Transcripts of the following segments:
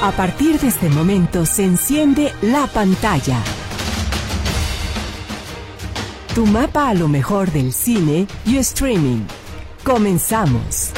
A partir de este momento se enciende la pantalla. Tu mapa a lo mejor del cine y streaming. Comenzamos.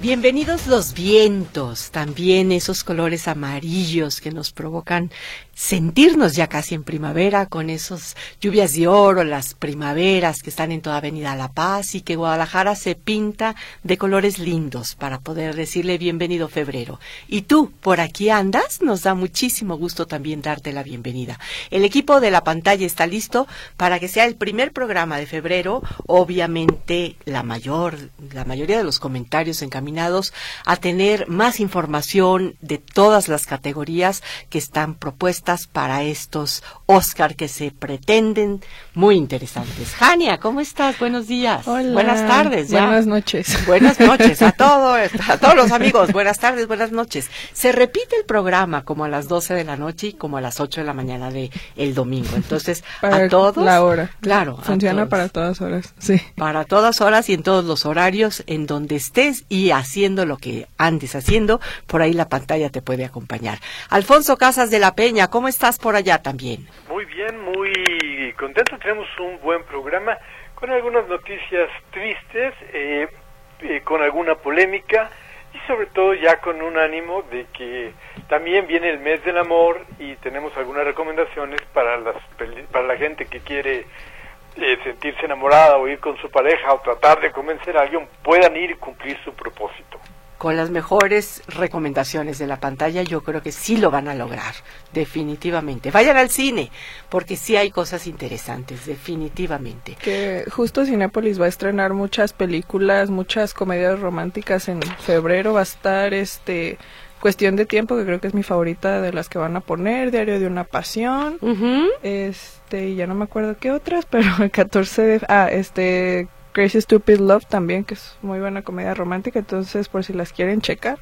Bienvenidos los vientos, también esos colores amarillos que nos provocan sentirnos ya casi en primavera con esos lluvias de oro, las primaveras que están en toda Avenida La Paz y que Guadalajara se pinta de colores lindos para poder decirle bienvenido febrero. Y tú, por aquí andas, nos da muchísimo gusto también darte la bienvenida. El equipo de la pantalla está listo para que sea el primer programa de febrero, obviamente la mayor, la mayoría de los comentarios encaminados a tener más información de todas las categorías que están propuestas para estos Oscar que se pretenden muy interesantes. Jania, ¿cómo estás? Buenos días. Hola. Buenas tardes. Buenas noches. Buenas noches a todos, a todos los amigos. Buenas tardes, buenas noches. Se repite el programa como a las 12 de la noche y como a las 8 de la mañana de el domingo. Entonces, a todos. La hora. Claro. Funciona para todas horas. Sí. Para todas horas y en todos los horarios en donde estés y haciendo lo que andes haciendo, por ahí la pantalla te puede acompañar. Alfonso Casas de la Peña, ¿Cómo estás por allá también? Muy bien, muy contento. Tenemos un buen programa con algunas noticias tristes, eh, eh, con alguna polémica y sobre todo ya con un ánimo de que también viene el mes del amor y tenemos algunas recomendaciones para, las, para la gente que quiere eh, sentirse enamorada o ir con su pareja o tratar de convencer a alguien, puedan ir y cumplir su propósito con las mejores recomendaciones de la pantalla, yo creo que sí lo van a lograr, definitivamente. Vayan al cine, porque sí hay cosas interesantes, definitivamente. Que justo Cinépolis va a estrenar muchas películas, muchas comedias románticas en febrero, va a estar este Cuestión de tiempo, que creo que es mi favorita de las que van a poner, Diario de una Pasión, este, ya no me acuerdo qué otras, pero el 14 de, ah, este, Crazy Stupid Love también, que es muy buena comedia romántica, entonces por si las quieren checar.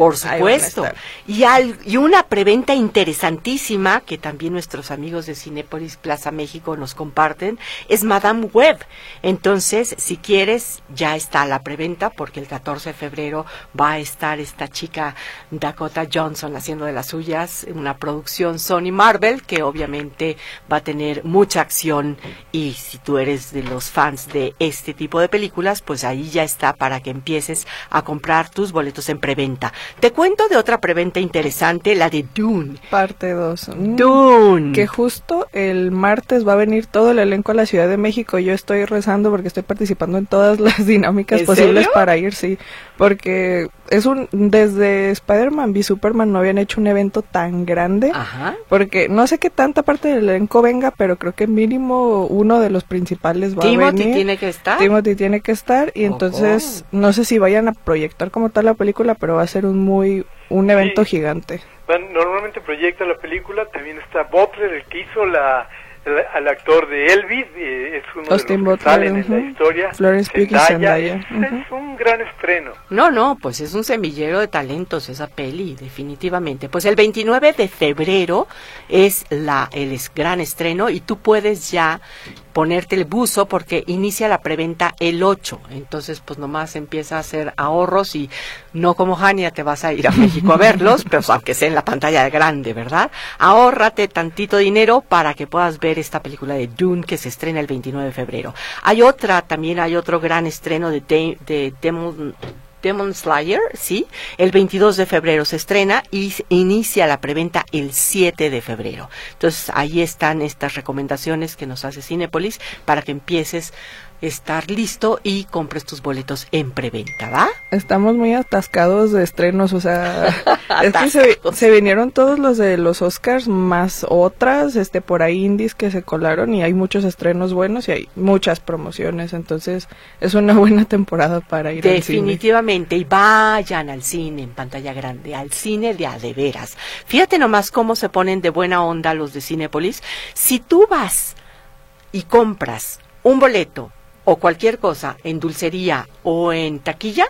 Por supuesto. Y, y una preventa interesantísima que también nuestros amigos de Cinépolis Plaza México nos comparten es Madame Web. Entonces, si quieres, ya está la preventa porque el 14 de febrero va a estar esta chica Dakota Johnson haciendo de las suyas una producción Sony Marvel que obviamente va a tener mucha acción y si tú eres de los fans de este tipo de películas, pues ahí ya está para que empieces a comprar tus boletos en preventa. Te cuento de otra preventa interesante, la de Dune. Parte 2. Mm. Dune. Que justo el martes va a venir todo el elenco a la Ciudad de México. Yo estoy rezando porque estoy participando en todas las dinámicas posibles para ir, sí. Porque es un. Desde Spider-Man v Superman no habían hecho un evento tan grande. Ajá. Porque no sé qué tanta parte del elenco venga, pero creo que mínimo uno de los principales va a venir. Timothy tiene que estar. Timothy tiene que estar. Y entonces, no sé si vayan a proyectar como tal la película, pero va a ser un muy un evento gigante. normalmente proyecta la película, también está Butler, el que hizo la al actor de Elvis, eh, es uno de los que salen en la historia. Florence Pugh y Zendaya. Es, un gran estreno. No, no, pues es un semillero de talentos esa peli, definitivamente. Pues el 29 de febrero es la el gran estreno y tú puedes ya ponerte el buzo porque inicia la preventa el 8. Entonces, pues nomás empieza a hacer ahorros y no como Jania te vas a ir a México a verlos, pero aunque sea en la pantalla grande, ¿verdad? Ahórrate tantito dinero para que puedas ver esta película de Dune que se estrena el 29 de febrero. Hay otra, también hay otro gran estreno de, de Demon Demon Slayer, sí, el 22 de febrero se estrena y inicia la preventa el 7 de febrero. Entonces ahí están estas recomendaciones que nos hace Cinepolis para que empieces estar listo y compres tus boletos en preventa, ¿va? Estamos muy atascados de estrenos, o sea, es que se, vinieron todos los de los Oscars más otras, este por ahí indies que se colaron y hay muchos estrenos buenos y hay muchas promociones, entonces es una buena temporada para ir al cine. Definitivamente, y vayan al cine en pantalla grande, al cine de a de veras. Fíjate nomás cómo se ponen de buena onda los de Cinepolis. Si tú vas y compras un boleto o cualquier cosa en dulcería o en taquilla,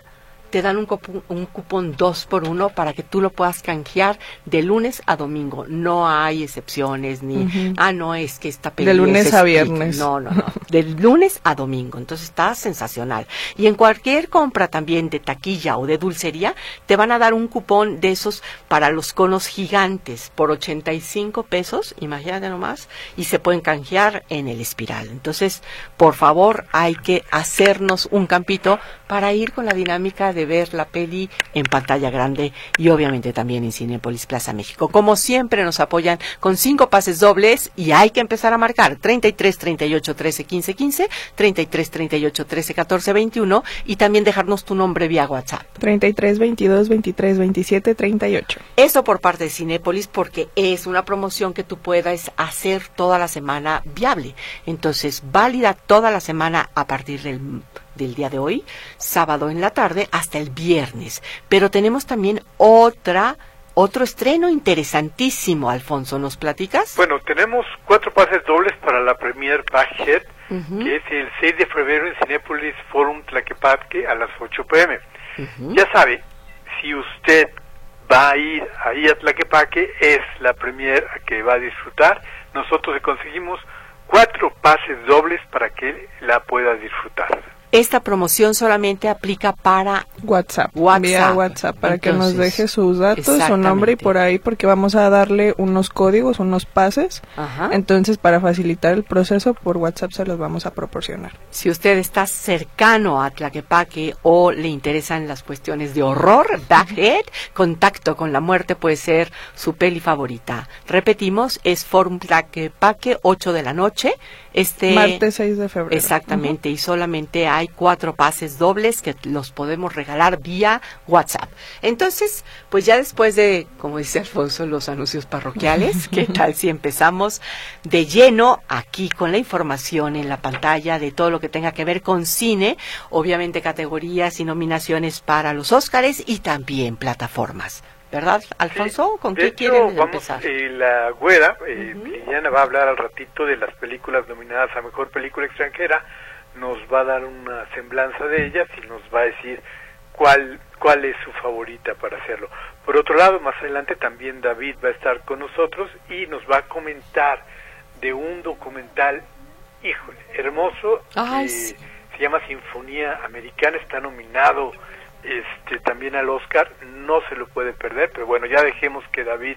te dan un, cupón, un cupón 2 por 1 para que tú lo puedas canjear de lunes a domingo. No hay excepciones ni, ah, no, es que esta película. De lunes a viernes. No, no, no. de lunes a domingo. Entonces está sensacional. Y en cualquier compra también de taquilla o de dulcería, te van a dar un cupón de esos para los conos gigantes por 85 pesos, imagínate nomás, y se pueden canjear en el espiral. Entonces, por favor, hay que hacernos un campito para ir con la dinámica de ver la peli en pantalla grande y obviamente también en Cinepolis Plaza México. Como siempre nos apoyan con cinco pases dobles y hay que empezar a marcar 33 38 13 15 15, 33 38 13 14 21 y también dejarnos tu nombre vía WhatsApp. 33 22 23 27 38. Eso por parte de Cinepolis porque es una promoción que tú puedas hacer toda la semana viable. Entonces, válida toda la semana a partir del del día de hoy, sábado en la tarde, hasta el viernes. Pero tenemos también otra otro estreno interesantísimo, Alfonso, ¿nos platicas? Bueno, tenemos cuatro pases dobles para la Premier Baghead, que es el 6 de febrero en Cinepolis Forum Tlaquepaque a las 8 pm. Ya sabe, si usted va a ir ahí a Tlaquepaque, es la Premier que va a disfrutar. Nosotros le conseguimos cuatro pases dobles para que la pueda disfrutar. Esta promoción solamente aplica para WhatsApp, WhatsApp. WhatsApp para que nos deje sus datos, su nombre y por ahí porque vamos a darle unos códigos, unos pases. Entonces, para facilitar el proceso por WhatsApp se los vamos a proporcionar. Si usted está cercano a Tlaquepaque o le interesan las cuestiones de horror, Backhead, Contacto con la muerte puede ser su peli favorita. Repetimos, es Forum Tlaquepaque, 8 de la noche. Este martes 6 de febrero. Exactamente, y solamente hay cuatro pases dobles que los podemos regalar vía WhatsApp. Entonces, pues ya después de, como dice Alfonso, los anuncios parroquiales, ¿qué tal si empezamos de lleno aquí con la información en la pantalla de todo lo que tenga que ver con cine, obviamente categorías y nominaciones para los Óscares y también plataformas? ¿Verdad, Alfonso? ¿Con qué quieren empezar? Eh, la güera, eh, Liliana, va a hablar al ratito de las películas nominadas a Mejor Película Extranjera. Nos va a dar una semblanza de ellas y nos va a decir cuál, cuál es su favorita para hacerlo. Por otro lado, más adelante también David va a estar con nosotros y nos va a comentar de un documental, híjole, hermoso. Ay, Se llama Sinfonía Americana, está nominado este también al Oscar, no se lo puede perder, pero bueno, ya dejemos que David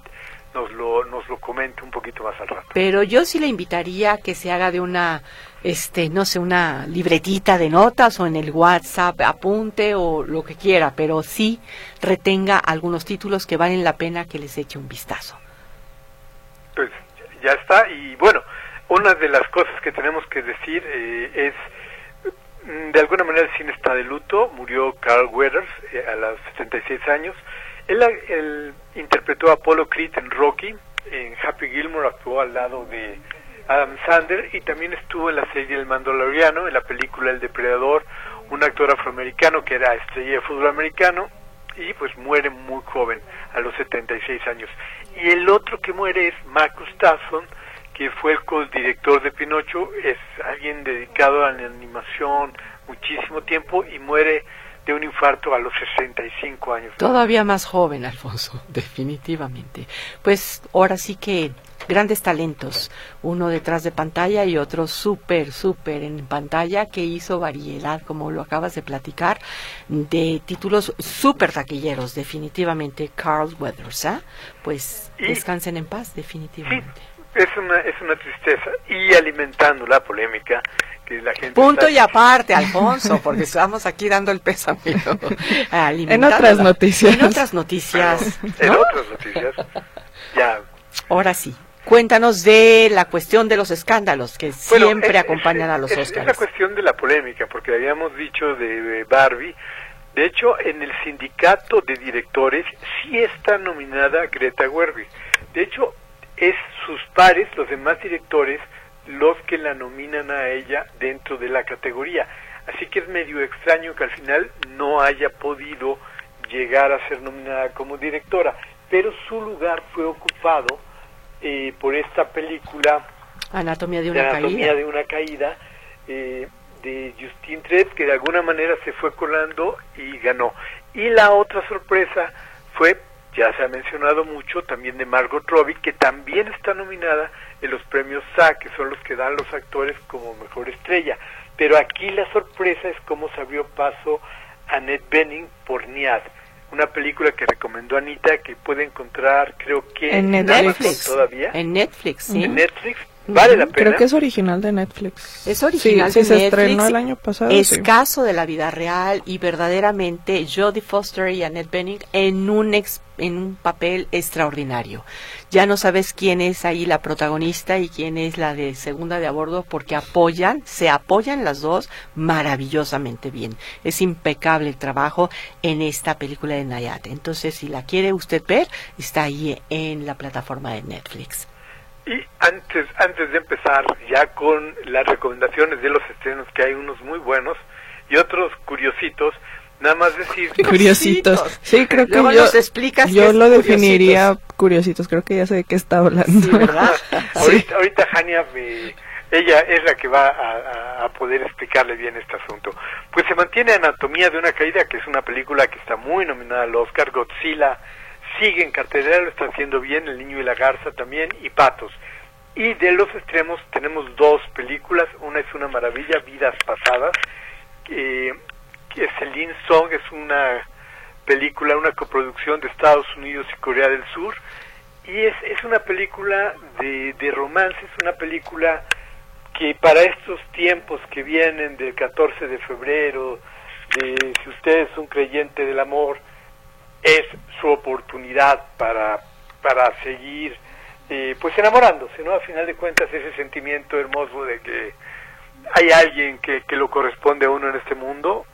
nos lo, nos lo comente un poquito más al rato. Pero yo sí le invitaría a que se haga de una, este, no sé, una libretita de notas o en el WhatsApp, apunte o lo que quiera, pero sí retenga algunos títulos que valen la pena que les eche un vistazo. Pues ya está, y bueno, una de las cosas que tenemos que decir eh, es Mm, de alguna manera el cine está de luto. Murió Carl Weathers eh, a los 76 años. Él, interpretó a Apollo Creed en Rocky. En Happy Gilmore actuó al lado de Adam Sander y también estuvo en la serie El Mandaloriano, en la película El Depredador, un actor afroamericano que era estrella de fútbol americano y pues muere muy joven, a los 76 años. Y el otro que muere es Marcus Tasson, que fue el co-director de Pinocho, es alguien dedicado a la animación muchísimo tiempo y muere de un infarto a los 65 años. Todavía más joven, Alfonso, definitivamente. Pues ahora sí que grandes talentos, uno detrás de pantalla y otro súper, súper en pantalla, que hizo variedad, como lo acabas de platicar, de títulos súper taquilleros, definitivamente, Carl Weathers. ¿eh? Pues descansen en paz, definitivamente es una es una tristeza y alimentando la polémica que la gente punto y aparte Alfonso porque estamos aquí dando el pésame en otras noticias en otras noticias en otras noticias ya ahora sí Cuéntanos de la cuestión de los escándalos que siempre acompañan a los Oscars. Es la cuestión de la polémica, porque habíamos dicho de Barbie. De hecho, en el sindicato de directores sí está nominada Greta Gerwig. De hecho, es sus pares, los demás directores, los que la nominan a ella dentro de la categoría. Así que es medio extraño que al final no haya podido llegar a ser nominada como directora, pero su lugar fue ocupado eh, por esta película Anatomía de una Anatomía caída, de una caída eh, de Justin Tret, que de alguna manera se fue colando y ganó. Y la otra sorpresa fue, ya se ha mencionado mucho, también de Margot Robbie, que también está nominada en los premios SAG, que son los que dan los actores como mejor estrella. Pero aquí la sorpresa es cómo se abrió paso Annette Bening por Niad, una película que recomendó Anita que puede encontrar, creo que en Netflix todavía. En Netflix, sí. En Netflix, Vale la pena. Creo que es original de Netflix. Es original sí, de sí, Netflix. se estrenó el año pasado. Es sí. caso de la vida real y verdaderamente Jodie Foster y Annette Bening en un ex- en un papel extraordinario. Ya no sabes quién es ahí la protagonista y quién es la de segunda de a bordo porque apoyan, se apoyan las dos maravillosamente bien. Es impecable el trabajo en esta película de Nayat. Entonces, si la quiere usted ver, está ahí en la plataforma de Netflix. Y antes, antes de empezar ya con las recomendaciones de los estrenos, que hay unos muy buenos y otros curiositos, nada más decir... Curiositos. Sí, creo que Luego yo, nos explicas yo lo curiositos. definiría curiositos. Creo que ya sé de qué está hablando. Sí, ¿verdad? Ahorita, ahorita Jania, me- ella es la que va a, a- a poder explicarle bien este asunto. Pues se mantiene Anatomía de una Caída, que es una película que está muy nominada al Oscar. Godzilla sigue en cartelera, lo está haciendo bien, El Niño y la Garza también, y Patos. Y de los extremos tenemos dos películas, una es una maravilla, Vidas Pasadas, que, que Celine Song es una película, una coproducción de Estados Unidos y Corea del Sur, y es, es una película de, de romance, es una película que para estos tiempos que vienen del 14 de febrero, de si usted es un creyente del amor, es su oportunidad para, para seguir eh, pues enamorándose, ¿no? A final de cuentas ese sentimiento hermoso de que hay alguien que, que lo corresponde a uno en este mundo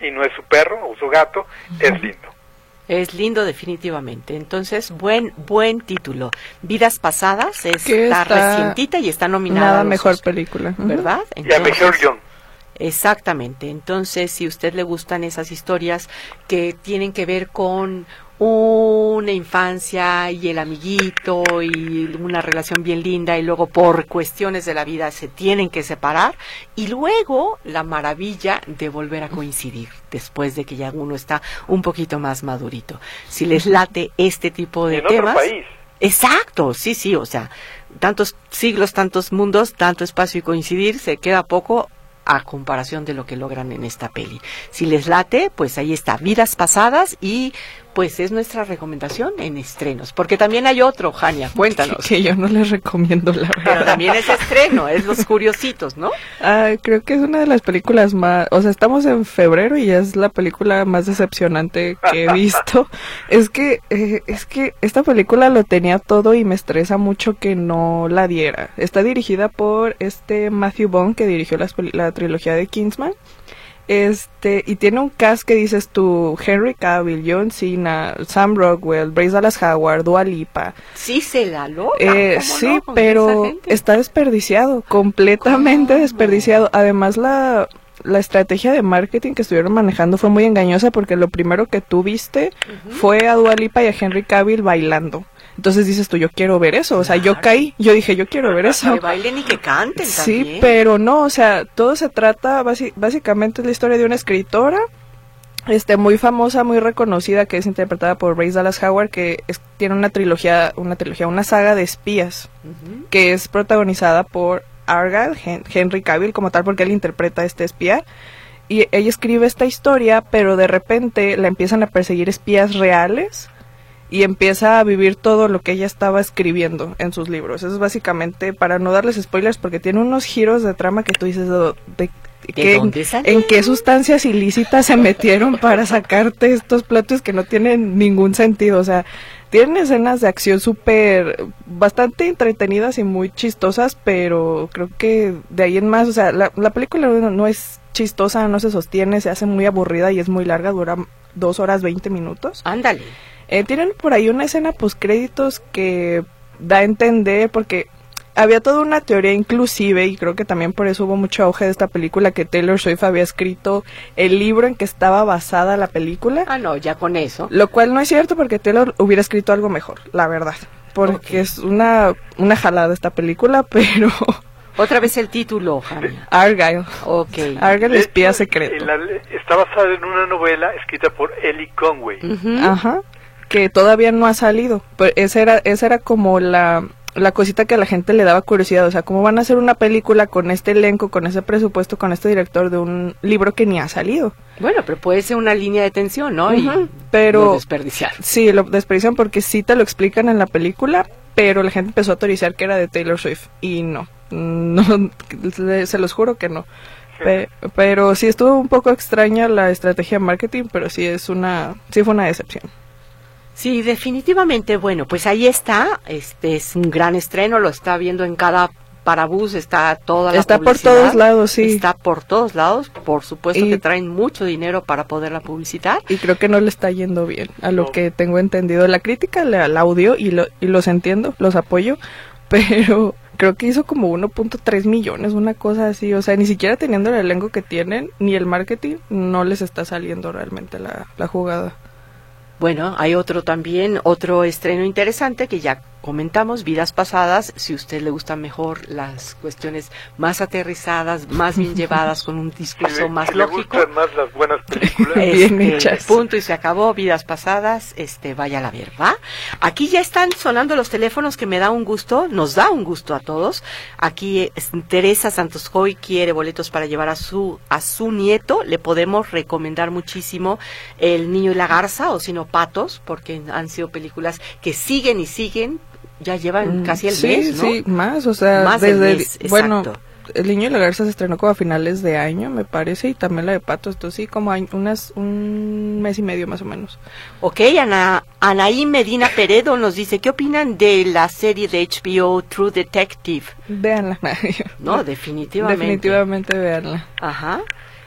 y no es su perro o su gato, es lindo. Es lindo definitivamente. Entonces, buen buen título. Vidas pasadas está, está recientita y está nominada. Nada a los mejor Oscar, película. ¿Verdad? Y a mejor guion. Exactamente. Entonces, si a usted le gustan esas historias que tienen que ver con una infancia y el amiguito y una relación bien linda y luego por cuestiones de la vida se tienen que separar y luego la maravilla de volver a coincidir después de que ya uno está un poquito más madurito. Si les late este tipo de en otro temas, país. Exacto, sí, sí, o sea, tantos siglos, tantos mundos, tanto espacio y coincidir, se queda poco a comparación de lo que logran en esta peli. Si les late, pues ahí está, Vidas Pasadas y pues es nuestra recomendación en estrenos, porque también hay otro, Jania, cuéntanos. Que yo no les recomiendo, la Pero verdad. también es estreno, es Los Curiositos, ¿no? Ah, creo que es una de las películas más, o sea, estamos en febrero y ya es la película más decepcionante que he visto. es que, eh, es que esta película lo tenía todo y me estresa mucho que no la diera. Está dirigida por este Matthew Bond que dirigió peli- la trilogía de Kingsman. Este, y tiene un cast que dices tú, Henry Cavill, John Cena, Sam Rockwell, Bryce Dallas Howard, Dua Lipa. Sí se la logra. Eh, ¿cómo sí, no? Pero está desperdiciado, completamente ¿Cómo? desperdiciado. Además, la, la estrategia de marketing que estuvieron manejando fue muy engañosa porque lo primero que tú viste fue a Dua Lipa y a Henry Cavill bailando. Entonces dices tú, yo quiero ver eso. O sea, yo caí, yo dije, yo quiero ver eso. Que bailen y que canten Sí, también. pero no, o sea, todo se trata, básicamente es la historia de una escritora, este, muy famosa, muy reconocida, que es interpretada por Bryce Dallas Howard, que es- tiene una trilogía, una trilogía, una saga de espías, que es protagonizada por Argyle, Hen- Henry Cavill como tal, porque él interpreta a este espía. Y ella escribe esta historia, pero de repente la empiezan a perseguir espías reales y empieza a vivir todo lo que ella estaba escribiendo en sus libros. Eso es básicamente, para no darles spoilers, porque tiene unos giros de trama que tú dices, "Oh, ¿de, salieron?" ¿en qué sustancias ilícitas se metieron para sacarte estos platos que no tienen ningún sentido? O sea, tienen escenas de acción súper, bastante entretenidas y muy chistosas, pero creo que de ahí en más, o sea, la, la película no, no es chistosa, no se sostiene, se hace muy aburrida y es muy larga, dura dos horas veinte minutos. Ándale. Eh, tienen por ahí una escena post créditos que da a entender porque había toda una teoría inclusive y creo que también por eso hubo mucho auge de esta película que Taylor Swift había escrito el libro en que estaba basada la película, Ah, no, ya con eso. lo cual no es cierto porque Taylor hubiera escrito algo mejor, la verdad, porque es una una jalada esta película, pero Otra vez el título, Jaime. Argyle. Ok. Argyle, espía secreto. la- está basada en una novela escrita por Ellie Conway. Ajá. Que todavía no ha salido. Pero esa era, esa era como la, la cosita que a la gente le daba curiosidad. O sea, ¿cómo van a hacer una película con este elenco, con ese presupuesto, con este director de un libro que ni ha salido? Bueno, pero puede ser una línea de tensión, ¿no? Y pero- lo desperdiciar. Sí, lo desperdician porque sí te lo explican en la película, pero la gente empezó a autorizar que era de Taylor Swift. Y no. No, se los juro que no. Pe- pero sí estuvo un poco extraña la estrategia de marketing, pero sí es una, sí fue una decepción. Sí, definitivamente, bueno, pues ahí está, este es un gran estreno, lo está viendo en cada parabús, está toda la Está por todos lados, sí. Está por todos lados, por supuesto Y- que traen mucho dinero para poderla publicitar. Y creo que no le está yendo bien, a lo No. que tengo entendido. La crítica la, la audio y, lo, y los entiendo, los apoyo, pero creo que hizo como 1.3 millones, una cosa así. O sea, ni siquiera teniendo el elenco que tienen, ni el marketing, no les está saliendo realmente la, la jugada. Bueno, hay otro también, otro estreno interesante que ya comentamos, Vidas Pasadas, si a usted le gustan mejor las cuestiones más aterrizadas, más bien llevadas, con un Si discurso le, más si le lógico. gustan más las buenas películas. Bien Este, hechas. Punto y se acabó, vidas pasadas, este, vaya a ver, ¿va? Aquí ya están sonando los teléfonos que me da un gusto, nos da un gusto a todos. Aquí Teresa Santos Hoy quiere boletos para llevar a su, a su nieto, le podemos recomendar muchísimo El Niño y la Garza, o si no Patos, porque han sido películas que siguen y siguen, ya llevan Mm, casi el sí, mes, ¿no? Sí, más, o sea, Más desde, mes, bueno. El Niño y la Garza se estrenó como a finales de año, me parece, y también la de Patos, entonces sí, como hay unas, un mes y medio más o menos. Ok, Ana, Anaí Medina Peredo nos dice, ¿qué opinan de la serie de HBO True Detective? Véanla. No, definitivamente. Definitivamente véanla. Ajá.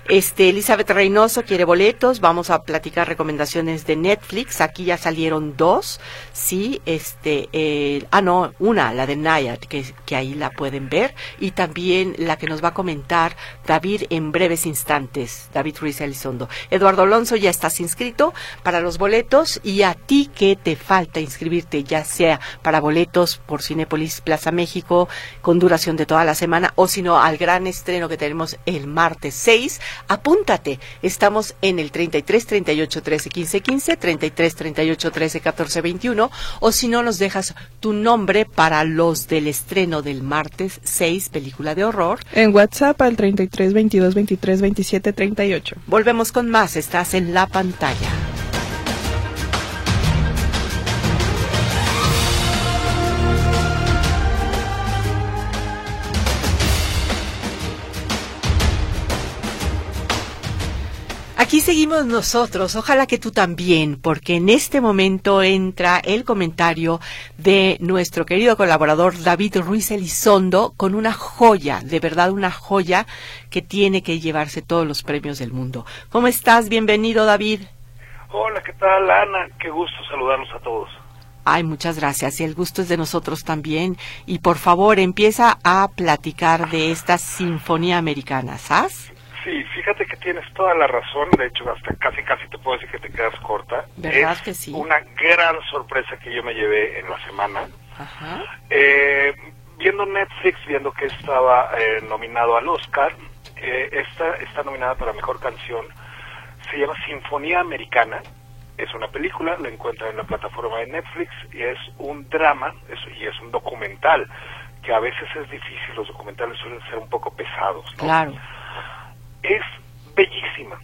Este, Elizabeth Reynoso quiere boletos. Vamos a platicar recomendaciones de Netflix. Aquí ya salieron dos. Sí, este, eh, ah, no, una, la de Nayad, que, que ahí la pueden ver. Y también la que nos va a comentar David en breves instantes. David Ruiz Elizondo. Eduardo Alonso, ya estás inscrito para los boletos. Y a ti que te falta inscribirte, ya sea para boletos por Cinépolis Plaza México, con duración de toda la semana, o si no, al gran estreno que tenemos el martes 6 apúntate. Estamos en el 33 38 13 15 15, 33 38 13 14 21, o si no, nos dejas tu nombre para los del estreno del martes 6, película de horror. En WhatsApp al 33 22 23 27 38. Volvemos con más, estás en la pantalla. Aquí seguimos nosotros, ojalá que tú también, porque en este momento entra el comentario de nuestro querido colaborador David Ruiz Elizondo con una joya, de verdad una joya que tiene que llevarse todos los premios del mundo. ¿Cómo estás? Bienvenido, David. Hola, ¿qué tal, Ana? Qué gusto saludarlos a todos. Ay, muchas gracias. Y el gusto es de nosotros también. Y por favor, empieza a platicar de esta Sinfonía Americana, ¿sabes? Sí, fíjate que tienes toda la razón, de hecho hasta casi casi te puedo decir que te quedas corta. ¿Verdad es que sí? Una gran sorpresa que yo me llevé en la semana. Ajá. Eh, viendo Netflix, viendo que estaba eh, nominado al Oscar, eh, esta está nominada para Mejor Canción. Se llama Sinfonía Americana. Es una película, la encuentran en la plataforma de Netflix y es un drama es- y es un documental, que a veces es difícil, los documentales suelen ser un poco pesados. ¿no? Claro. Es bellísima.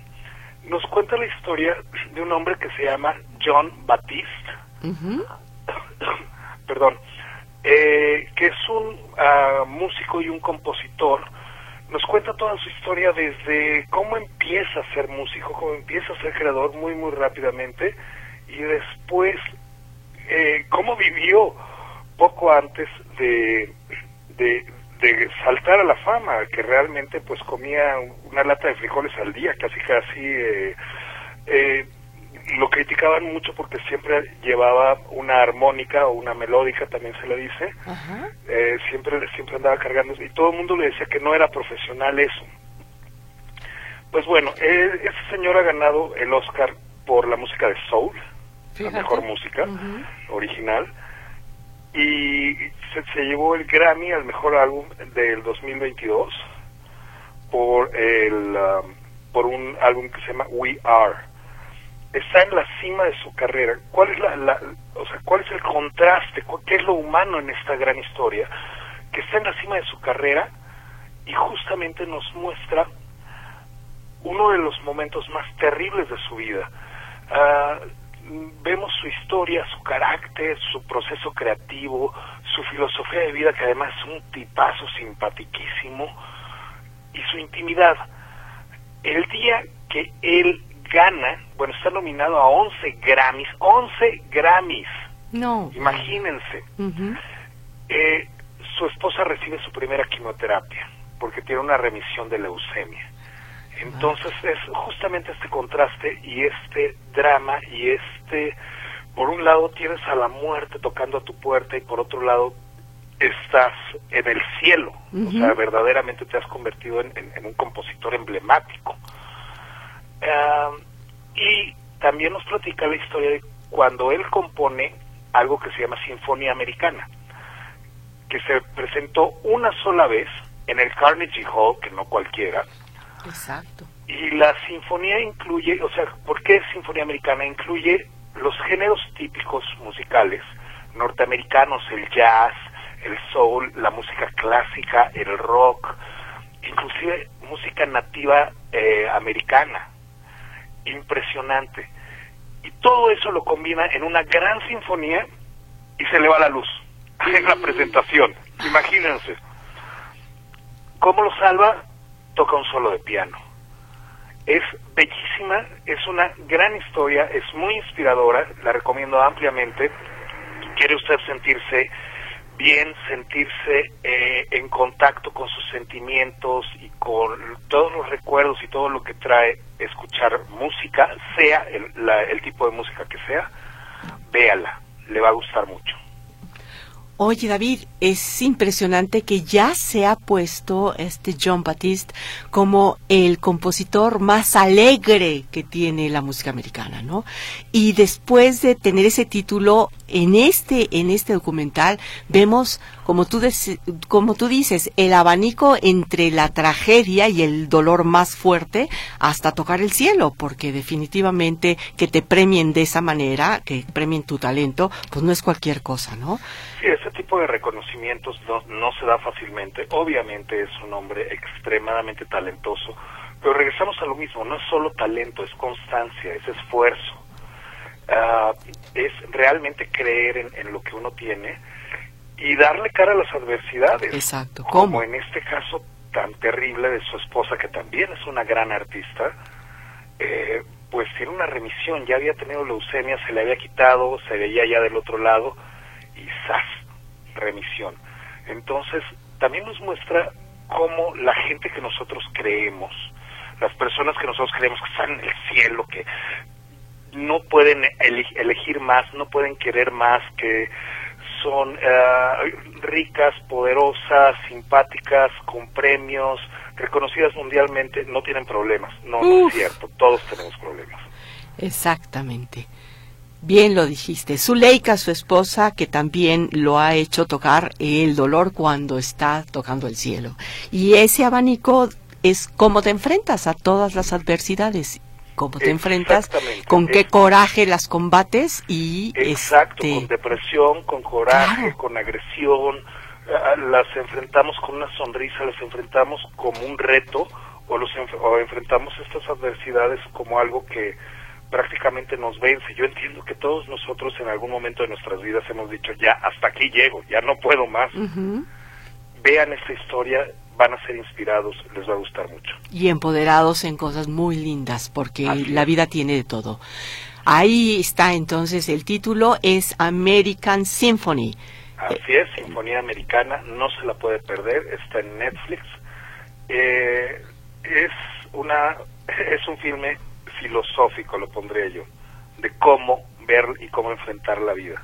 Nos cuenta la historia de un hombre que se llama John Baptiste, perdón, eh, que es un ah, músico y un compositor. Nos cuenta toda su historia desde cómo empieza a ser músico, cómo empieza a ser creador muy, muy rápidamente y después eh, cómo vivió poco antes de, de, de saltar a la fama, que realmente pues comía una lata de frijoles al día, casi casi eh, eh, lo criticaban mucho porque siempre llevaba una armónica o una melódica, también se le dice, Ajá. eh, siempre siempre andaba cargando y todo el mundo le decía que no era profesional eso. Pues bueno, eh, ese señor ha ganado el Oscar por la música de soul, Fíjate. la mejor música original, y se, llevó el Grammy al mejor álbum del 2022 por el um, por un álbum que se llama We Are. Está en la cima de su carrera. ¿Cuál es la, la- o sea, cuál es el contraste? ¿Cu- ¿Qué es lo humano en esta gran historia? Que está en la cima de su carrera y justamente nos muestra uno de los momentos más terribles de su vida. Mm, vemos su historia, su carácter, su proceso creativo, su filosofía de vida, que además es un tipazo simpatiquísimo, y su intimidad. El día que él gana, bueno, está nominado a 11 Grammys, 11 Grammys, No. imagínense. Eh, su esposa recibe su primera quimioterapia porque tiene una remisión de leucemia. Entonces es justamente este contraste y este drama y este, por un lado tienes a la muerte tocando a tu puerta y por otro lado estás en el cielo, o sea, verdaderamente te has convertido en, en- en un compositor emblemático. Ah, y también nos platica la historia de cuando él compone algo que se llama Sinfonía Americana, que se presentó una sola vez en el Carnegie Hall, que no cualquiera, Exacto. y la sinfonía incluye, o sea, ¿por qué sinfonía americana? Incluye los géneros típicos musicales norteamericanos, el jazz, el soul, la música clásica, el rock, inclusive música nativa eh, americana. Impresionante. Y todo eso lo combina en una gran sinfonía y se le va la luz en la presentación. Imagínense. ¿Cómo lo salva? Toca un solo de piano. Es bellísima, es una gran historia, es muy inspiradora, la recomiendo ampliamente. Quiere usted sentirse bien, sentirse eh, en contacto con sus sentimientos y con todos los recuerdos y todo lo que trae escuchar música, sea el, la- el tipo de música que sea, véala, le va a gustar mucho. Oye, David, es impresionante que ya se ha puesto este John Batiste como el compositor más alegre que tiene la música americana, ¿no? Y después de tener ese título en este en este documental vemos como tú como tú dices el abanico entre la tragedia y el dolor más fuerte hasta tocar el cielo, porque definitivamente que te premien de esa manera, que premien tu talento, pues no es cualquier cosa, ¿no? Sí, ese tipo de reconocimientos no, no se da fácilmente. Obviamente es un hombre extremadamente talentoso, pero regresamos a lo mismo, no es solo talento, es constancia, es esfuerzo, Ah, es realmente creer en, en lo que uno tiene y darle cara a las adversidades. Exacto. Como en este caso tan terrible de su esposa, que también es una gran artista, eh, pues tiene una remisión, ya había tenido leucemia, se le había quitado, se veía ya del otro lado y ¡zas! remisión. Entonces, también nos muestra cómo la gente que nosotros creemos, las personas que nosotros creemos que están en el cielo, que no pueden elegir más, no pueden querer más, que son eh, ricas, poderosas, simpáticas, con premios, reconocidas mundialmente, no tienen problemas. No, no es cierto, todos tenemos problemas. Exactamente. Bien lo dijiste. Zuleika, su esposa, que también lo ha hecho tocar el dolor cuando está tocando el cielo. Y ese abanico es cómo te enfrentas a todas las adversidades, cómo te enfrentas, con qué coraje las combates y Exacto, este, con depresión, con coraje, Claro. con agresión, ah, las enfrentamos con una sonrisa, las enfrentamos como un reto o, los o enfrentamos estas adversidades como algo que prácticamente nos vence. Yo entiendo que todos nosotros en algún momento de nuestras vidas hemos dicho, ya, hasta aquí llego, ya no puedo más. Vean esta historia, van a ser inspirados, les va a gustar mucho. y empoderados en cosas muy lindas, porque Así la vida tiene de todo. Ahí está entonces el título, es American Symphony. Así es, Sinfonía Americana, no se la puede perder, está en Netflix. Eh, es una es un filme filosófico, lo pondría yo, de cómo ver y cómo enfrentar la vida.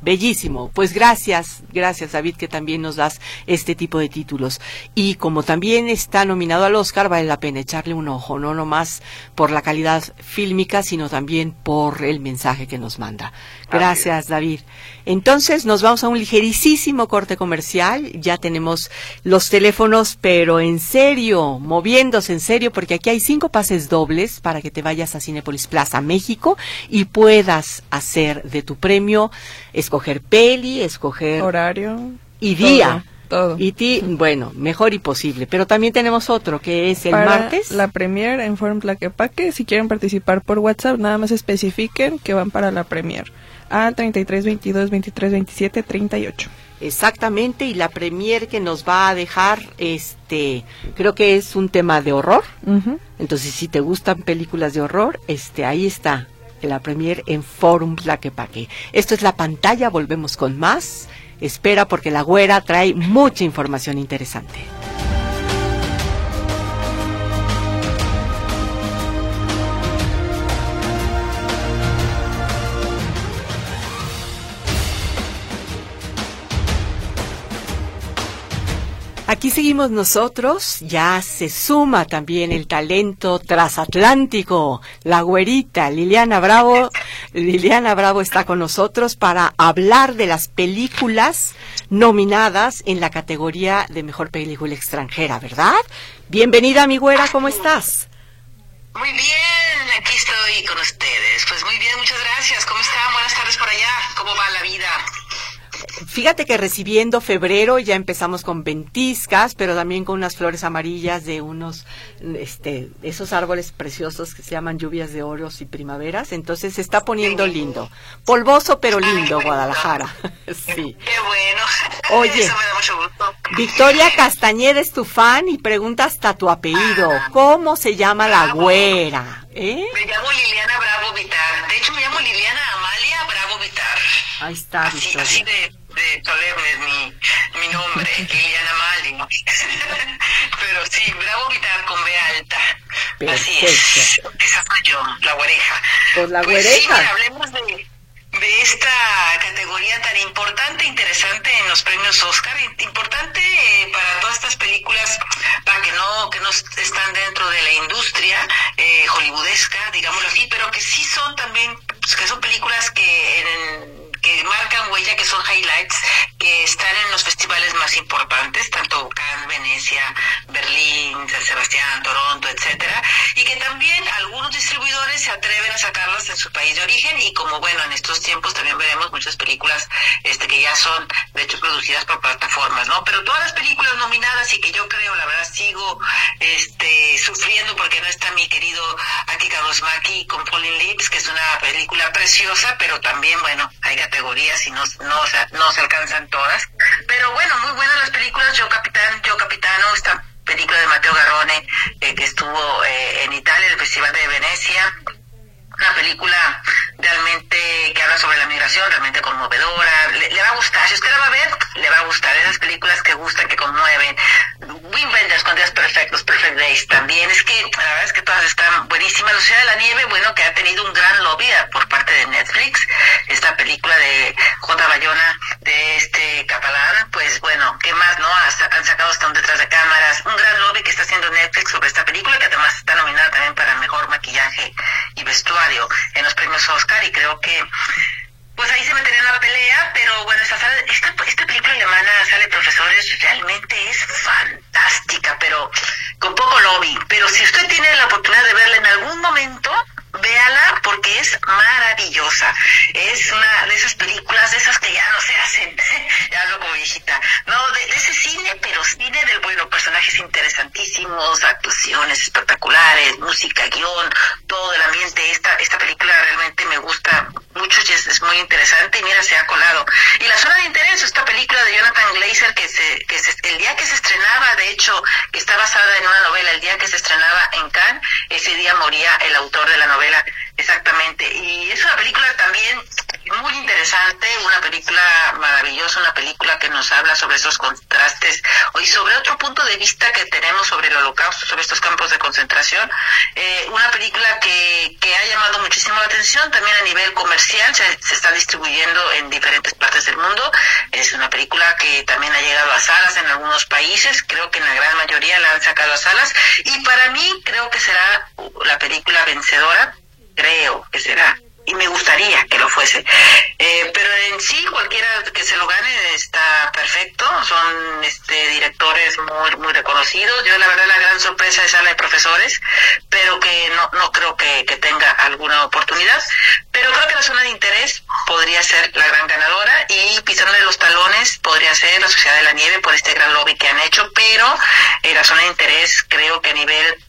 Bellísimo. Pues gracias, gracias David que también nos das este tipo de títulos. Y como también está nominado al Oscar, vale la pena echarle un ojo, no nomás por la calidad fílmica, sino también por el mensaje que nos manda. Gracias David. Entonces nos vamos a un ligerísimo corte comercial. Ya tenemos los teléfonos, pero en serio, moviéndose en serio, porque aquí hay cinco pases dobles para que te vayas a Cinepolis Plaza México y puedas hacer de tu premio escoger peli, escoger horario y día. Todo. Y ti, bueno, mejor y posible. Pero también tenemos otro que es el Para martes. La premier en Forum Tlaquepaque. Si quieren participar por WhatsApp, nada más especifiquen que van para la premier. A 33 22 23 27 38. Exactamente, y la premier que nos va a dejar, este, creo que es un tema de horror. Entonces, si te gustan películas de horror, este, ahí está la premier en Forum Tlaquepaque. Esto es la pantalla, volvemos con más. Espera porque la güera trae mucha información interesante. Aquí seguimos nosotros, ya se suma también el talento transatlántico, la güerita Liliana Bravo. Liliana Bravo está con nosotros para hablar de las películas nominadas en la categoría de mejor película extranjera, ¿verdad? Bienvenida, mi güera, ¿cómo estás? Muy bien, aquí estoy con ustedes. Pues muy bien, muchas gracias. ¿Cómo están? Fíjate que recibiendo febrero ya empezamos con ventiscas, pero también con unas flores amarillas de unos, este, esos árboles preciosos que se llaman lluvias de oros y primaveras. Entonces se está poniendo lindo. Polvoso pero lindo, Guadalajara. sí. Qué bueno. Oye. Eso me da mucho gusto. Victoria Castañeda es tu fan y pregunta hasta tu apellido. ¿Cómo se llama la güera? ¿Eh? Me llamo Liliana Bravo Vitar. De hecho, me llamo Liliana Amalia Bravo Vitar. Ahí está, Así, así Victoria. de, de solemne es mi, mi nombre, Liliana Amalia. Pero sí, Bravo Vitar con B alta. Así es. Esa soy yo, la güereja. Pues la Pues sí, güereja. hablemos de, de esta categoría tan importante, interesante en los premios Oscar, importante eh, para todas estas películas para que no que no están dentro de la industria eh, hollywoodesca, digámoslo así, pero que sí son también pues, que son películas que en- que marcan huella, que son highlights, que están en los festivales más importantes, tanto Cannes, Venecia, Berlín, San Sebastián, Toronto, etcétera, y que también algunos distribuidores se atreven a sacarlas en su país de origen y como bueno, en estos tiempos también veremos muchas películas este que ya son de hecho producidas por plataformas, ¿no? Pero todas las películas nominadas y que yo creo, la verdad sigo este sufriendo porque no está mi querido Aki Kaurismäki con Falling Lips, que es una película preciosa, pero también bueno, hay categorías y no no, no se alcanzan todas. Pero bueno, muy buenas las películas, Yo Capitán, Yo Capitano, esta película de Matteo Garrone eh, que estuvo eh, en Italia, el Festival de Venecia, una película realmente que habla sobre la migración, realmente conmovedora, le, va a gustar, si usted la va a ver, le va a gustar, esas películas que gustan, que conmueven, Wim Wenders con Días Perfectos, Perfect Days, también, es que la verdad es que todas están buenísimas, La Ciudad de la Nieve, bueno, que ha tenido un gran lobby eh, por parte de Netflix, esta película de J. Bayona, de este catalán, pues bueno, ¿qué más, no? Han sacado hasta un detrás de cámaras, un gran lobby que está haciendo Netflix sobre esta película, que además está nominada también para mejor maquillaje y vestuario en los premios Oscar, y creo que pues ahí se metería la pelea, pero bueno, esta, esta película alemana sale profesores, realmente es fantástica, pero con poco lobby. Pero si usted tiene la oportunidad de verla en algún momento, véala porque es maravillosa. Es una de esas películas, de esas que ya no se hacen, ya hablo como viejita. No, de, ese cine, pero cine del bueno, personajes interesantísimos, actuaciones espectaculares, música, guion, todo el ambiente. Esta, esta película realmente me gusta mucho y es, es muy interesante y mira, se ha colado. Y la zona de interés, esta película de Jonathan Glazer que se, que se, el día que se estrenaba, de hecho, que está basada en una novela, el día que se estrenaba en Cannes, ese día moría el autor de la novela, exactamente. Y es una película también muy interesante una película maravillosa, una película que nos habla sobre esos contrastes y sobre otro punto de vista que tenemos sobre el holocausto, sobre estos campos de concentración. Eh, una película que, que ha llamado muchísimo la atención también a nivel comercial, se, se está distribuyendo en diferentes partes del mundo. Es una película que también ha llegado a salas en algunos países, creo que en la gran mayoría la han sacado a salas y para mí creo que será la película vencedora, creo que será y me gustaría que lo fuese. Eh, pero en sí, cualquiera que se lo gane está perfecto. Son este, directores muy, muy reconocidos. Yo, la verdad, la gran sorpresa es a de profesores, pero que no, no creo que, que tenga alguna oportunidad. Pero creo que la zona de interés podría ser la gran ganadora y pisándole los talones podría ser la Sociedad de la Nieve por este gran lobby que han hecho, pero eh, la zona de interés creo que a nivel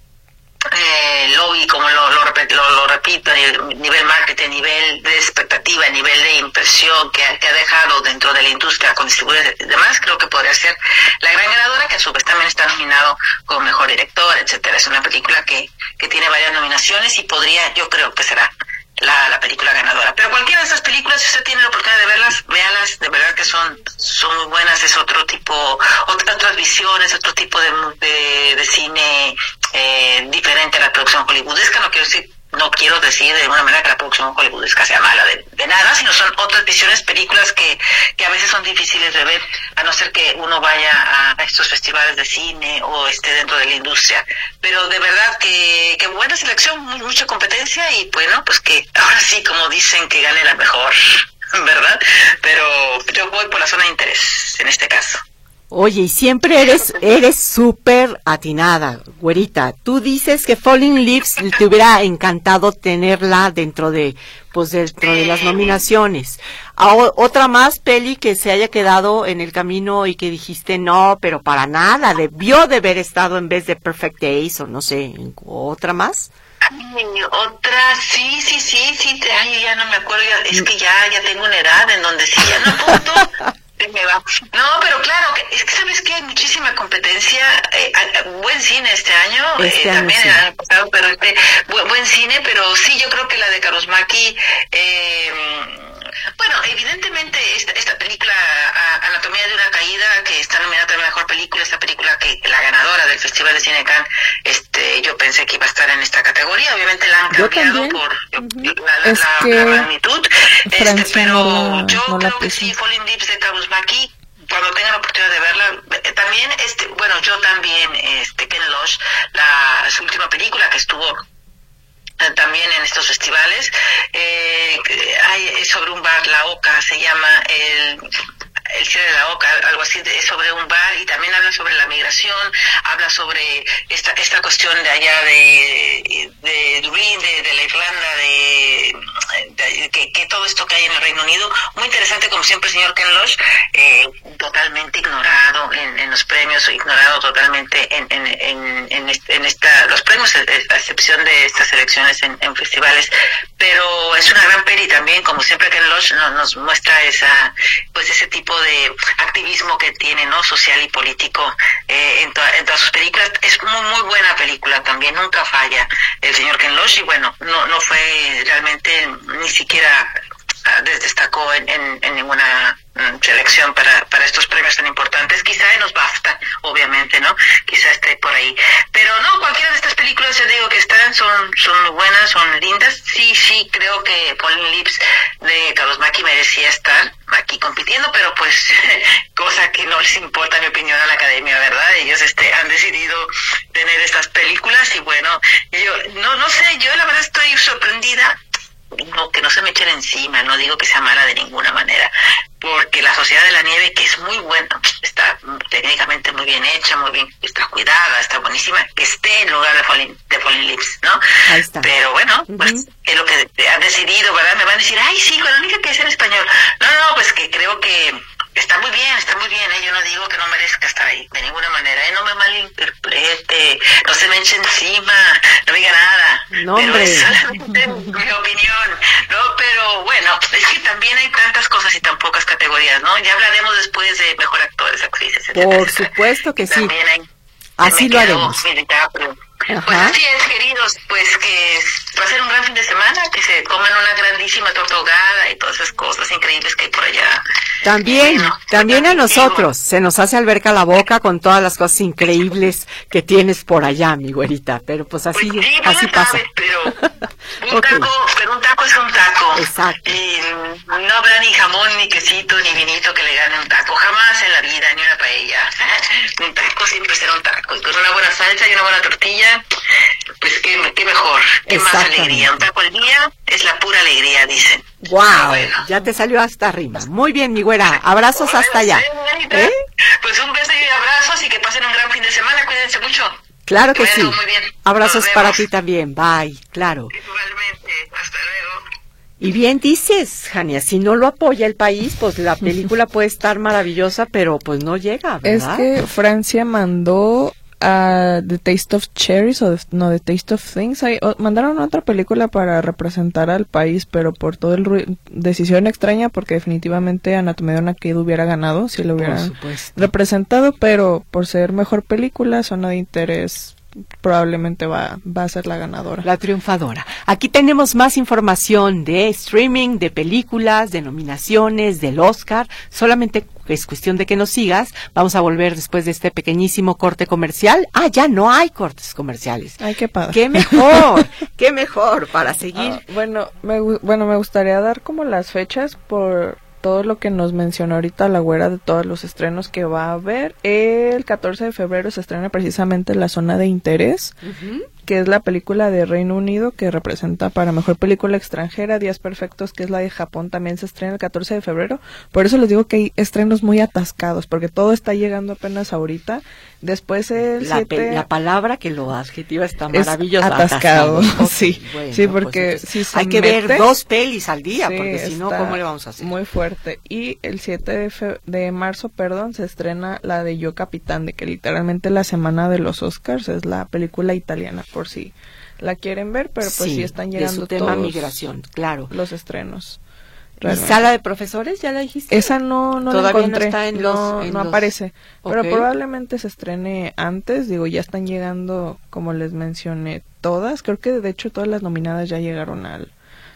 eh, lobby, como lo, lo, lo, lo repito, nivel marketing, nivel de expectativa, nivel de impresión que ha, que ha dejado dentro de la industria con distribuidores y demás, creo que podría ser la gran ganadora, que a su vez también está nominado como mejor director, etcétera. Es una película que, que tiene varias nominaciones y podría, yo creo que será la, la película ganadora. Pero cualquiera de estas películas, si usted tiene la oportunidad de verlas, véalas, de verdad que son, son muy buenas, es otro tipo, otras, otras visiones, otro tipo de, de, de cine eh, diferente a la producción hollywoodesca, no quiero decir no quiero decir de una manera que la producción hollywoodesca sea mala de, de, nada, sino son otras visiones, películas que, que a veces son difíciles de ver, a no ser que uno vaya a estos festivales de cine o esté dentro de la industria. Pero de verdad que, que buena selección, mucha competencia y bueno, pues que ahora sí, como dicen, que gane la mejor, ¿verdad? Pero yo voy por la zona de interés en este caso. Oye, y siempre eres eres súper atinada, güerita. Tú dices que Falling Leaves te hubiera encantado tenerla dentro de pues dentro de las nominaciones. A, otra más peli que se haya quedado en el camino y que dijiste no, pero para nada, debió de haber estado en vez de Perfect Days o no sé, otra más. Otra, sí, sí, sí, sí, ay, ya no me acuerdo, es que ya, ya tengo una edad en donde sí, ya no apunto. me va. No, pero claro, es que sabes que hay muchísima competencia, eh, buen cine este año, Este eh, año, también sí. el año pasado, pero este, buen, buen cine, pero sí, yo creo que la de Karusmaki, eh, bueno, evidentemente esta, esta película a- Anatomía de una caída, que está nominada también a mejor película, esta película que la ganadora del Festival de Cine Cannes, este, yo pensé que iba a estar en esta categoría, obviamente la han cambiado por la, la- la- la magnitud, este, pero yo no creo que sí, Falling Lips de Karusmaki, cuando tengan la oportunidad de verla, eh, este, bueno, yo también, este, Ken Loach, la, su última película que estuvo eh, también en estos festivales, eh, hay sobre un bar, La Oca, se llama el el cierre de la Oca, algo así, de- sobre un bar y también habla sobre la migración, habla sobre esta esta cuestión de allá de, de Dublín, de, la Irlanda, de, que, todo esto que hay en el Reino Unido, muy interesante como siempre el señor Ken Loach, eh, totalmente ignorado en, en los premios, ignorado totalmente en, en, en, en, esta, los premios, a a excepción de estas elecciones en, en festivales, pero es una gran peli también, como siempre Ken Loach no- nos muestra esa, pues ese tipo de activismo que tiene, ¿no? Social y político eh, en, to- todas sus películas. Es muy, muy buena película también, nunca falla el señor Ken Loach y bueno, no, no fue realmente ni siquiera ah, des- destacó en, en, ninguna selección para, para estos premios tan importantes. Quizá en los BAFTA, obviamente, ¿no? Quizá esté por ahí. Pero no, cualquiera de estas películas, ya digo que están, son, son buenas, son lindas. Sí, sí, creo que Falling Lips de Carlos Maki merecía estar aquí compitiendo, pero pues cosa que no les importa mi opinión a la academia, ¿verdad? Ellos este han decidido tener estas películas y bueno, yo no no sé, yo la verdad estoy sorprendida no, que no se me echen encima, no digo que sea mala de ninguna manera, la Sociedad de la Nieve, que es muy buena, está técnicamente muy bien hecha, muy bien, está cuidada, está buenísima, que esté en lugar de Falling, de Falling Lips, ¿no? Ahí está. Pero bueno, pues es lo que han decidido, ¿verdad? Me van a decir, ay, sí, con la única que es en español. No, no, pues que creo que está muy bien, está muy bien, ¿eh? Yo no digo que no merezca estar ahí, de ninguna manera, ¿eh? No me malinterprete, no se me eche encima, no diga nada. No, pero hombre. es solamente mi opinión, ¿no? Pero bueno, es que también hay tantas cosas y tan pocas categorías, ¿no? Ya hablaremos después de mejor actores, actrices, Por supuesto que sí. Así lo haremos. Pues así es, queridos, pues que va a ser un gran fin de semana, que se coman una grandísima torta y todas esas cosas increíbles que hay por allá. También, también a nosotros se nos hace alberca la boca con todas las cosas increíbles que tienes por allá, mi güerita, pero pues así, Pues sí, así no pasa. sabes, pero un Ok. taco, pero un taco es un taco. Exacto. Y no habrá ni jamón, ni quesito, ni vinito que le gane un taco. Jamás en la vida, ni una paella. Un taco siempre será un taco. Y con una buena salsa y una buena tortilla, pues qué, qué mejor, qué más alegría. Un taco al día es la pura alegría, dicen. Wow, Ah, bueno. ya te salió hasta rima. Muy bien, mi güera. Abrazos hasta allá. ¿Eh? Pues un beso y abrazos y que pasen un gran fin de semana. Cuídense mucho. Claro que sí. muy bien. Abrazos para ti también. Bye, claro. Igualmente. Hasta luego. Y bien dices, Jania, si no lo apoya el país, pues la película puede estar maravillosa, pero pues no llega, Es ¿verdad? que Francia mandó a The Taste of Cherries o no The Taste of Things Ahí- o- mandaron otra película para representar al país pero por todo el rui- decisión extraña porque definitivamente Anatomía de una Kid hubiera ganado si lo hubieran representado pero por ser mejor película zona de interés probablemente va va a ser la ganadora La triunfadora. Aquí tenemos más información de streaming, de películas, de nominaciones, del Oscar. Solamente es cuestión de que nos sigas. Vamos a volver después de este pequeñísimo corte comercial. Ah, ya no hay cortes comerciales. ay qué padre Qué mejor, qué mejor para seguir. Ah, bueno, me, bueno, me gustaría dar como las fechas por todo lo que nos mencionó ahorita la güera de todos los estrenos que va a haber. El 14 de febrero se estrena precisamente La Zona de Interés, Ujú. Que es la película de Reino Unido que representa para Mejor Película Extranjera. Días Perfectos, que es la de Japón, también se estrena el 14 de febrero. Por eso les digo que hay estrenos muy atascados, porque todo está llegando apenas ahorita. Después el La, 7... pe- la palabra que lo adjetiva está Es maravillosa. atascado, Ok, sí. bueno, Sí, pues porque entonces si se hay que ver dos pelis al día, Sí, porque si no, ¿cómo le vamos a hacer? Muy fuerte. Y el 7 de, fe- de marzo, perdón, se estrena la de Yo Capitán, de que literalmente la semana de los Oscars es la película italiana, por si la quieren ver, pero pues sí, están de llegando su tema todos migración, claro. los estrenos. ¿Y realmente. sala de profesores ya la dijiste? Esa no, no la Todavía no encontré, está en no, los- en no los- aparece, pero probablemente se estrene antes, digo, ya están llegando, como les mencioné, todas, creo que de hecho todas las nominadas ya llegaron al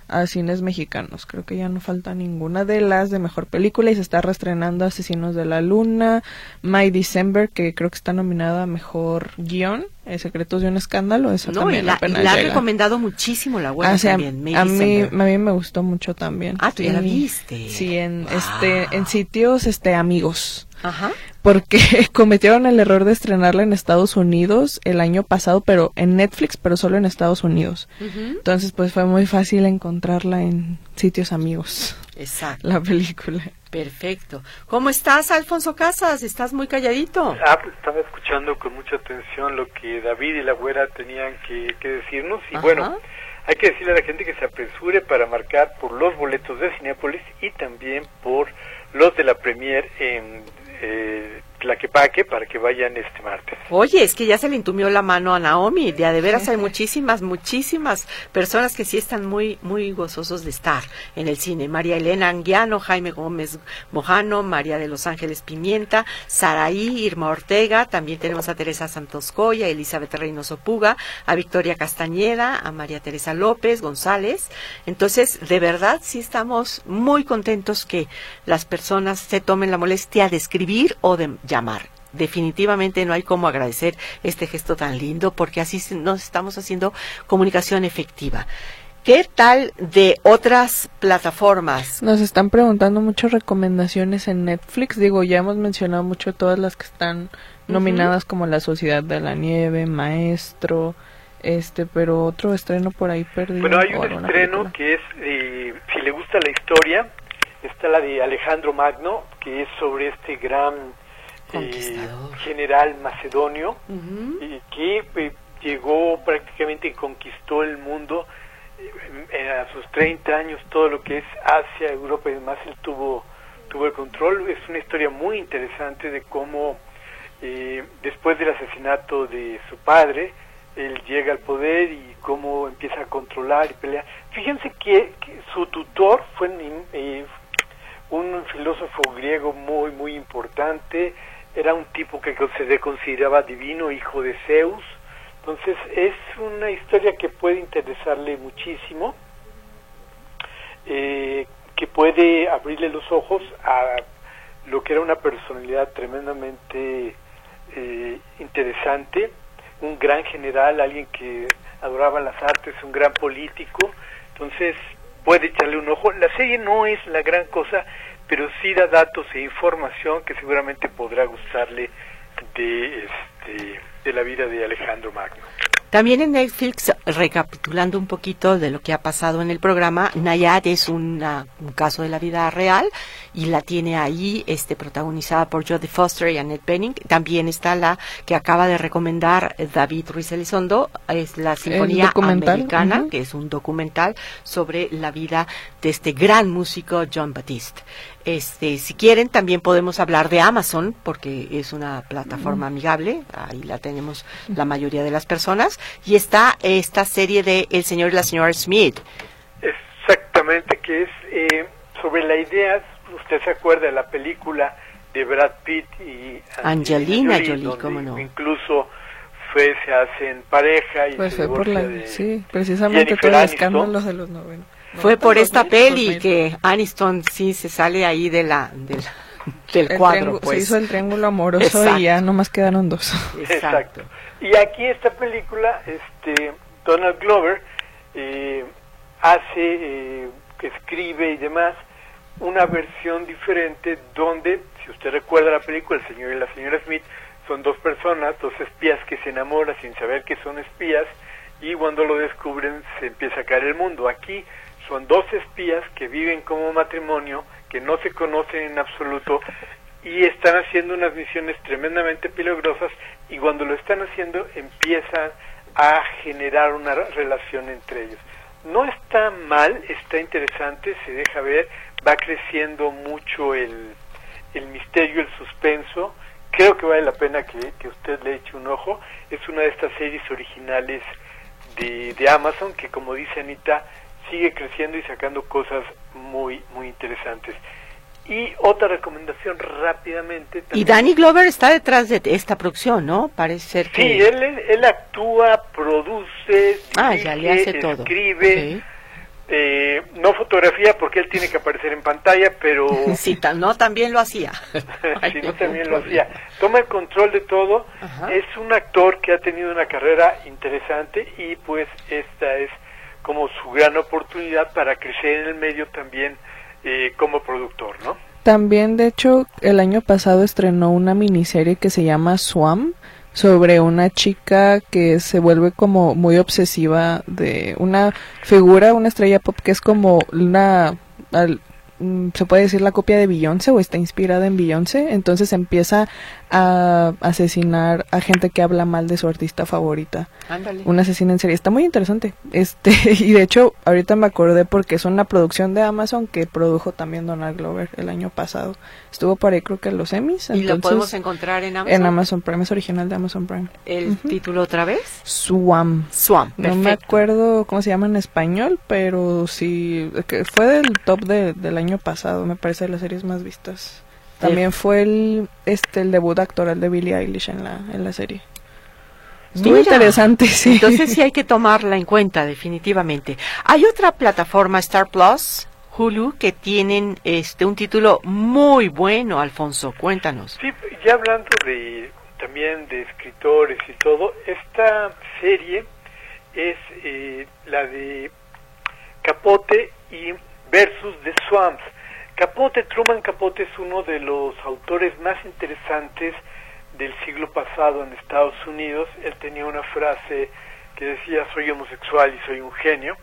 a cines mexicanos, creo que ya no falta ninguna de las de mejor película y se está reestrenando Asesinos de la Luna, My December, que creo que está nominada a mejor guion, eh, Secretos de un escándalo, eso No, y también la, y la ha recomendado muchísimo la web Ah, también. May a, mí, a mí me gustó mucho también. Ah, tú ya la viste. Sí, en Wow. este en sitios este amigos, Ajá. porque cometieron el error de estrenarla en Estados Unidos el año pasado, pero en Netflix, pero solo en Estados Unidos. Entonces, pues fue muy fácil encontrarla en sitios amigos, Exacto. la película. Perfecto. ¿Cómo estás, Alfonso Casas? Estás muy calladito. Ah, pues estaba escuchando con mucha atención lo que David y la güera tenían que, que decirnos y Ajá. bueno, hay que decirle a la gente que se apresure para marcar por los boletos de Cinépolis y también por los de la Premier en eh, Tlaquepaque para que vayan este martes. Oye, es que ya se le entumió la mano a Naomi. De, a de veras hay muchísimas, muchísimas personas que sí están muy, muy gozosos de estar en el cine. María Elena Anguiano, Jaime Gómez Mojano, María de los Ángeles Pimienta, Saraí, Irma Ortega, también tenemos a Teresa Santoscoya, Elizabeth Reynoso Puga, a Victoria Castañeda, a María Teresa López González. Entonces, de verdad, sí estamos muy contentos que las personas se tomen la molestia de escribir o de llamar definitivamente no hay como agradecer este gesto tan lindo porque así se- nos estamos haciendo comunicación efectiva. ¿Qué tal de otras plataformas? Nos están preguntando muchas recomendaciones en Netflix. Digo, ya hemos mencionado mucho todas las que están nominadas como La Sociedad de la Nieve, Maestro, este, pero otro estreno por ahí perdido. Bueno, hay un estreno película. que es, eh, si le gusta la historia, está la de Alejandro Magno, que es sobre este gran eh, Conquistador. general macedonio, y que eh, llegó prácticamente y conquistó el mundo eh, en- a sus 30 años, todo lo que es Asia, Europa y demás, él tuvo, tuvo el control. Es una historia muy interesante de cómo eh, después del asesinato de su padre, él llega al poder y cómo empieza a controlar y pelear. Fíjense que, que su tutor fue eh, un filósofo griego muy, muy importante, era un tipo que se le consideraba divino, hijo de Zeus, Entonces es una historia que puede interesarle muchísimo, eh, que puede abrirle los ojos a lo que era una personalidad tremendamente eh, interesante, un gran general, alguien que adoraba las artes, un gran político, entonces puede echarle un ojo. La serie no es la gran cosa, pero sí da datos e información que seguramente podrá gustarle de, este, de la vida de Alejandro Magno. También en Netflix, recapitulando un poquito de lo que ha pasado en el programa, Nayad es una, un caso de la vida real y la tiene ahí este, protagonizada por Jodie Foster y Annette Bening. También está la que acaba de recomendar David Ruiz Elizondo, es la Sinfonía Americana, que es un documental sobre la vida de este gran músico John Batiste. Este, si quieren, también podemos hablar de Amazon, porque es una plataforma amigable, ahí la tenemos la mayoría de las personas, y está esta serie de El señor y la señora Smith. Exactamente, que es eh, sobre la idea, usted se acuerda de la película de Brad Pitt y Angelina, Jolie, cómo no. Incluso fue, se hacen pareja y pues fue por la, sí, precisamente por los escándalos de los 90. Fue por esta peli que Aniston sí se sale ahí de la, del cuadro. Pues. Se hizo el triángulo amoroso y ya nomás quedaron dos. Exacto. Y aquí esta película, este Donald Glover eh, hace, eh, escribe y demás una versión diferente donde, si usted recuerda la película, el señor y la señora Smith son dos personas, dos espías que se enamoran sin saber que son espías y cuando lo descubren se empieza a caer el mundo. Aquí son dos espías que viven como matrimonio, que no se conocen en absoluto y están haciendo unas misiones tremendamente peligrosas y cuando lo están haciendo empiezan a generar una relación entre ellos. No está mal, está interesante, se deja ver, va creciendo mucho el, el misterio, el suspenso. Creo que vale la pena que, que usted le eche un ojo. Es una de estas series originales de, de Amazon que, como dice Anita, sigue creciendo y sacando cosas muy, muy interesantes. Y otra recomendación rápidamente. Y Danny Glover está detrás de esta producción, ¿no? Parece ser que... Sí, él, él actúa, produce, ah, ya le hace escribe. Eh, no fotografía porque él tiene que aparecer en pantalla, pero... sí, no, también lo hacía. sí, no, también lo hacía. Toma el control de todo. Es un actor que ha tenido una carrera interesante y pues esta es como su gran oportunidad para crecer en el medio también eh, como productor, ¿no? También, de hecho, el año pasado estrenó una miniserie que se llama Swam sobre una chica que se vuelve como muy obsesiva de una figura, una estrella pop que es como una mm, se puede decir la copia de Beyoncé o está inspirada en Beyoncé, entonces empieza a asesinar a gente que habla mal de su artista favorita. Ándale. Un asesino en serie. Está muy interesante. Este, y de hecho, ahorita me acordé porque es una producción de Amazon que produjo también Donald Glover el año pasado. Estuvo por ahí creo que los Emmys. ¿Y lo podemos encontrar en Amazon? En Amazon Prime, es original de Amazon Prime. ¿El título otra vez? Swam. Swam, No me acuerdo cómo se llama en español, pero sí, que fue del top de, del año pasado, me parece de las series más vistas. También fue el este el debut actoral de Billie Eilish en la en la serie. Muy interesante, sí. Entonces sí hay que tomarla en cuenta definitivamente. Hay otra plataforma Star Plus, Hulu, que tienen este un título muy bueno, Alfonso, cuéntanos. Sí, ya hablando de también de escritores y todo, esta serie es eh, la de Capote y versus The Swamps. Capote, Truman Capote es uno de los autores más interesantes del siglo pasado en Estados Unidos. Él tenía una frase que decía soy homosexual y soy un genio.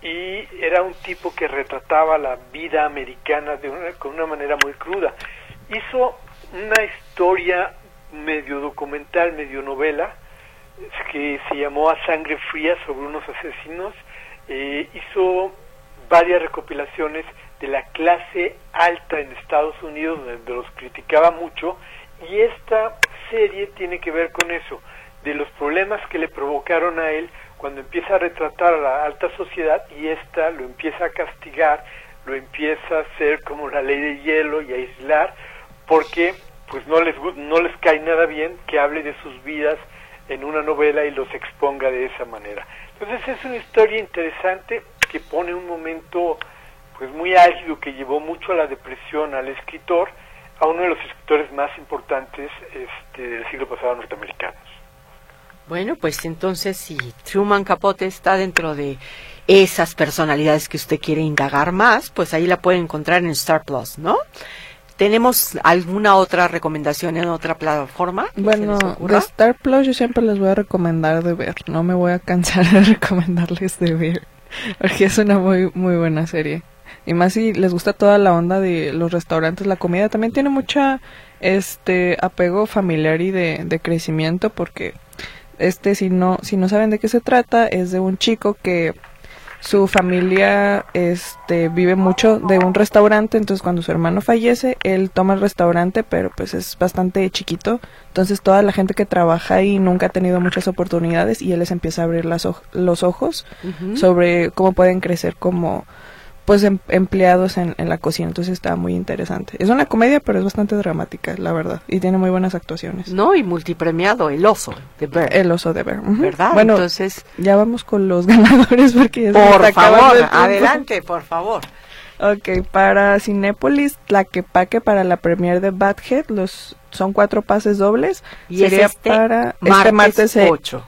Y era un tipo que retrataba la vida americana de una, con una manera muy cruda. Hizo una historia medio documental, medio novela, que se llamó A Sangre Fría sobre unos asesinos. Eh, hizo varias recopilaciones de la clase alta en Estados Unidos, donde los criticaba mucho, y esta serie tiene que ver con eso, de los problemas que le provocaron a él cuando empieza a retratar a la alta sociedad y esta lo empieza a castigar, lo empieza a hacer como la ley de hielo y a aislar, porque pues no les no les cae nada bien que hable de sus vidas en una novela y los exponga de esa manera. Entonces es una historia interesante que pone un momento pues muy álgido que llevó mucho a la depresión al escritor, a uno de los escritores más importantes este, del siglo pasado norteamericanos. Bueno, pues entonces si Truman Capote está dentro de esas personalidades que usted quiere indagar más, pues ahí la puede encontrar en Star Plus, ¿no? ¿Tenemos alguna otra recomendación en otra plataforma? Bueno, de Star Plus yo siempre les voy a recomendar de ver. No me voy a cansar de recomendarles de ver. Porque es una muy, muy buena serie. Y más si les gusta toda la onda de los restaurantes, la comida. También tiene mucha este apego familiar y de, de crecimiento porque este si no si no saben de qué se trata es de un chico que su familia este vive mucho de un restaurante, entonces cuando su hermano fallece, él toma el restaurante, pero pues es bastante chiquito, entonces toda la gente que trabaja ahí nunca ha tenido muchas oportunidades y él les empieza a abrir las los ojos sobre cómo pueden crecer como pues em, empleados en, la cocina, entonces está muy interesante. Es una comedia, pero es bastante dramática, la verdad, y tiene muy buenas actuaciones. No, y multipremiado, El Oso de Bear. El Oso de Bear. ¿Verdad? Bueno, entonces ya vamos con los ganadores porque Por favor, adelante, por favor. Ok, para Cinépolis, la que paque para la premiere de Badhead, los son cuatro pases dobles. Y sería este para este martes 8.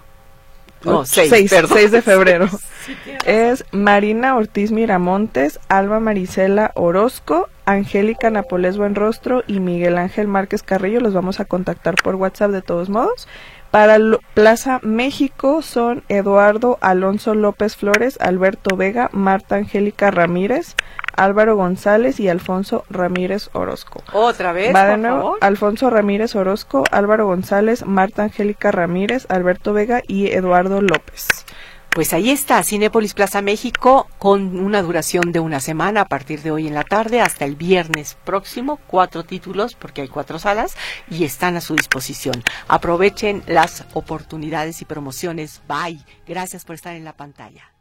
No, 6, 6, de febrero. es Marina Ortiz Miramontes, Alba Marisela Orozco, Angélica Napoles Buenrostro y Miguel Ángel Márquez Carrillo. Los vamos a contactar por WhatsApp de todos modos. Para Plaza México son Eduardo Alonso López Flores, Alberto Vega, Marta Angélica Ramírez, Álvaro González y Alfonso Ramírez Orozco. Otra vez. Va de nuevo. Alfonso Ramírez Orozco, Álvaro González, Marta Angélica Ramírez, Alberto Vega y Eduardo López. Pues ahí está, Cinépolis Plaza México, con una duración de una semana a partir de hoy en la tarde hasta el viernes próximo, cuatro títulos, porque hay cuatro salas, y están a su disposición. Aprovechen las oportunidades y promociones. Bye. Gracias por estar en la pantalla.